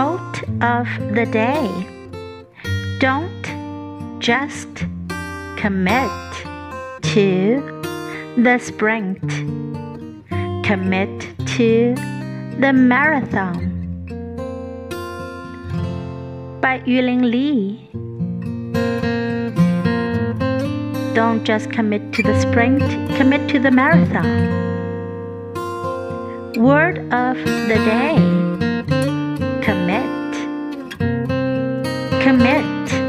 Quote of the day Don't just commit to the sprint, commit to the marathon. By Yuling Li. Don't just commit to the sprint, commit to the marathon. Word of the day commit.